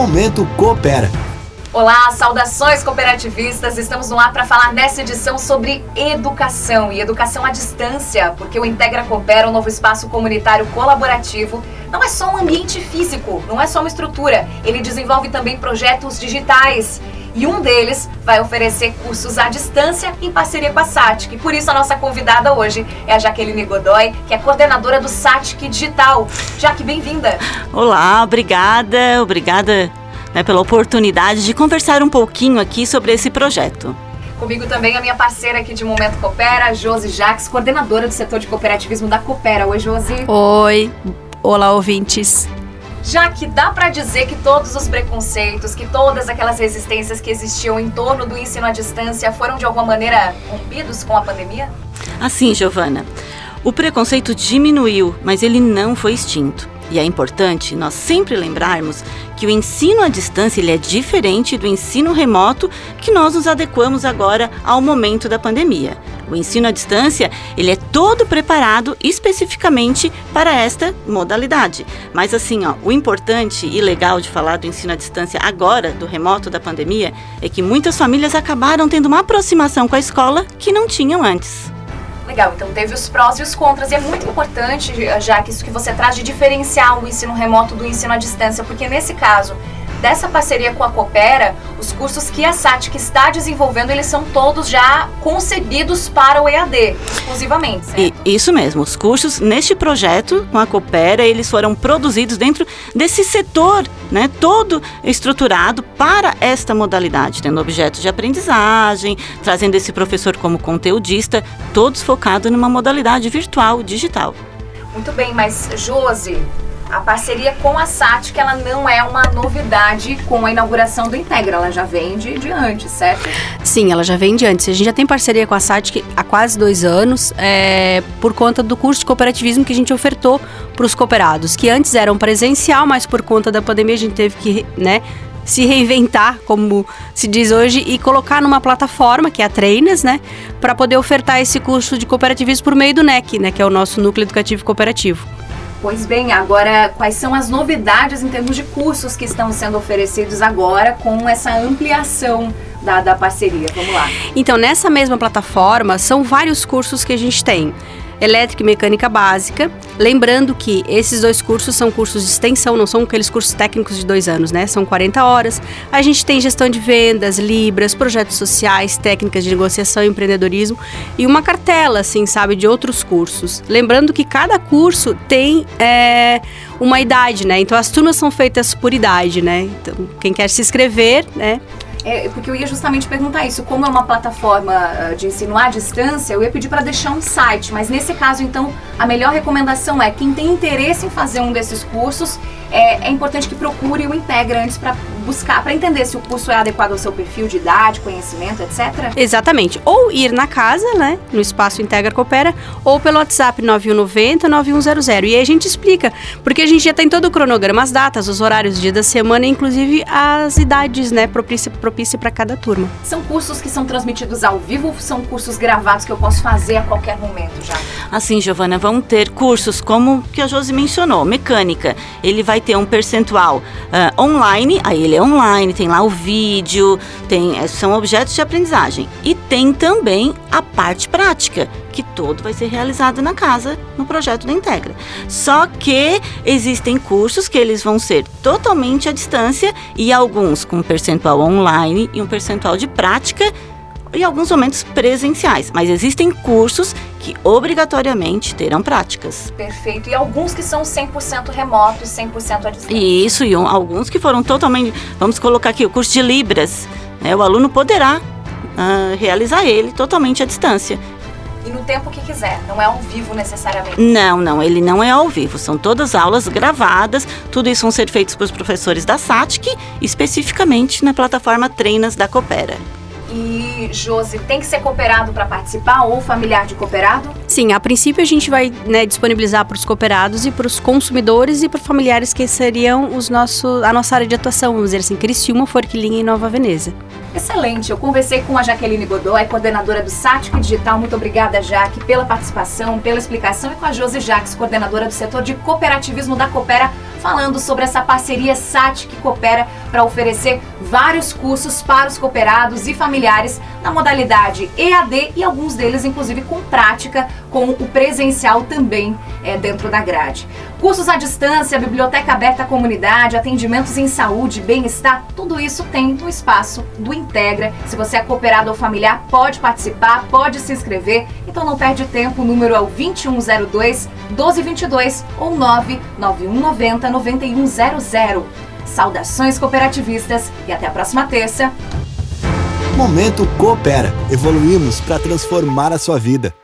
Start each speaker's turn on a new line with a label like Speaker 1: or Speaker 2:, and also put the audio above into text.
Speaker 1: Momento Coopera.
Speaker 2: Olá, saudações cooperativistas! Estamos no ar para falar nessa edição sobre educação e educação à distância, porque o Integra Coopera, um novo espaço comunitário colaborativo, não é só um ambiente físico, não é só uma estrutura, ele desenvolve também projetos digitais. E um deles vai oferecer cursos à distância em parceria com a SATIC. Por isso, a nossa convidada hoje é a Jaqueline Godoy, que é coordenadora do SATIC Digital. Jaque, bem-vinda!
Speaker 3: Olá, obrigada, obrigada né, pela oportunidade de conversar um pouquinho aqui sobre esse projeto.
Speaker 2: Comigo também a minha parceira aqui de Momento Coopera, Josi Jacques, coordenadora do setor de cooperativismo da Coopera. Oi, Josi.
Speaker 4: Oi. Olá, ouvintes.
Speaker 2: Já que dá para dizer que todos os preconceitos, que todas aquelas resistências que existiam em torno do ensino à distância foram de alguma maneira rompidos com a pandemia?
Speaker 3: Assim, Giovana. O preconceito diminuiu, mas ele não foi extinto. E é importante nós sempre lembrarmos que o ensino à distância ele é diferente do ensino remoto que nós nos adequamos agora ao momento da pandemia. O ensino à distância, ele é todo preparado especificamente para esta modalidade. Mas assim, ó, o importante e legal de falar do ensino à distância agora, do remoto da pandemia, é que muitas famílias acabaram tendo uma aproximação com a escola que não tinham antes.
Speaker 2: Legal, então teve os prós e os contras. E é muito importante, já que isso que você traz de diferenciar o ensino remoto do ensino à distância, porque nesse caso, dessa parceria com a Coopera, os cursos que a SATIC está desenvolvendo, eles são todos já concebidos para o EAD, exclusivamente, certo?
Speaker 3: E, isso mesmo, os cursos neste projeto com a Coopera, eles foram produzidos dentro desse setor, né, todo estruturado para esta modalidade, tendo objetos de aprendizagem, trazendo esse professor como conteudista, todos focados numa modalidade virtual, digital.
Speaker 2: Muito bem, mas Josi, a parceria com a SAT, que ela não é uma novidade com a inauguração do Integra, ela já vem de, de antes, certo?
Speaker 4: Sim, ela já vem de antes. A gente já tem parceria com a SAT há quase dois anos, é, por conta do curso de cooperativismo que a gente ofertou para os cooperados, que antes eram presencial, mas por conta da pandemia a gente teve que, né, se reinventar, como se diz hoje, e colocar numa plataforma, que é a Treinas, né, para poder ofertar esse curso de cooperativismo por meio do NEC, né, que é o nosso Núcleo Educativo Cooperativo.
Speaker 2: Pois bem, agora quais são as novidades em termos de cursos que estão sendo oferecidos agora com essa ampliação da, da parceria? Vamos lá.
Speaker 4: Então, nessa mesma plataforma, são vários cursos que a gente tem elétrica e mecânica básica. Lembrando que esses dois cursos são cursos de extensão, não são aqueles cursos técnicos de dois anos, né? São 40 horas. A gente tem gestão de vendas, libras, projetos sociais, técnicas de negociação empreendedorismo e uma cartela, assim, sabe, de outros cursos. Lembrando que cada curso tem é, uma idade, né? Então as turmas são feitas por idade, né? Então quem quer se inscrever, né?
Speaker 2: É, porque eu ia justamente perguntar isso. Como é uma plataforma ah, de ensino à distância, eu ia pedir para deixar um site. Mas nesse caso, então, a melhor recomendação é quem tem interesse em fazer um desses cursos, é, é importante que procure o Integra antes para buscar, para entender se o curso é adequado ao seu perfil de idade, conhecimento, etc.
Speaker 4: Exatamente. Ou ir na casa, né, no espaço Integra Coopera, ou pelo WhatsApp 9190 9100. E aí a gente explica, porque a gente já tem todo o cronograma, as datas, os horários, do dia da semana, inclusive as idades, né, propícia propícia para cada turma.
Speaker 2: São cursos que são transmitidos ao vivo ou são cursos gravados que eu posso fazer a qualquer momento já?
Speaker 3: Assim, Giovana, vão ter cursos como que a Josi mencionou, mecânica. Ele vai ter um percentual uh, online, aí ele é online, tem lá o vídeo, tem é, são objetos de aprendizagem. E tem também a parte prática, que todo vai ser realizado na casa, no projeto da Integra. Só que existem cursos que eles vão ser totalmente à distância e alguns com percentual online e um percentual de prática e alguns momentos presenciais, mas existem cursos que obrigatoriamente terão práticas.
Speaker 2: Perfeito. E alguns que são 100% remotos, 100% à distância.
Speaker 3: Isso, e um, alguns que foram totalmente, vamos colocar aqui o curso de Libras, né? O aluno poderá uh, realizar ele totalmente à distância.
Speaker 2: E no tempo que quiser, não é ao vivo necessariamente?
Speaker 3: Não, não, ele não é ao vivo. São todas aulas gravadas, tudo isso vão ser feitos pelos professores da SATIC, especificamente na plataforma Treinas da Coopera.
Speaker 2: E, Josi, tem que ser cooperado para participar ou familiar de cooperado?
Speaker 4: Sim, a princípio a gente vai né, disponibilizar para os cooperados e para os consumidores e para familiares que seriam os nossos, a nossa área de atuação, vamos dizer assim, Criciúma, Forquilinha e Nova Veneza.
Speaker 2: Excelente. Eu conversei com a Jaqueline Godoy, coordenadora do SATIC Digital. Muito obrigada, Jaque, pela participação, pela explicação. E com a Josi Jaques, coordenadora do setor de cooperativismo da Coopera, falando sobre essa parceria SATIC Coopera para oferecer vários cursos para os cooperados e familiares na modalidade EAD e alguns deles, inclusive, com prática, com o presencial também é, dentro da grade. Cursos à distância, biblioteca aberta à comunidade, atendimentos em saúde, bem-estar, tudo isso tem no espaço do Integra. Se você é cooperado ou familiar, pode participar, pode se inscrever. Então não perde tempo, o número é o 2102 1222 ou 99190 9100. Saudações cooperativistas e até a próxima terça.
Speaker 1: Momento Coopera. Evoluímos para transformar a sua vida.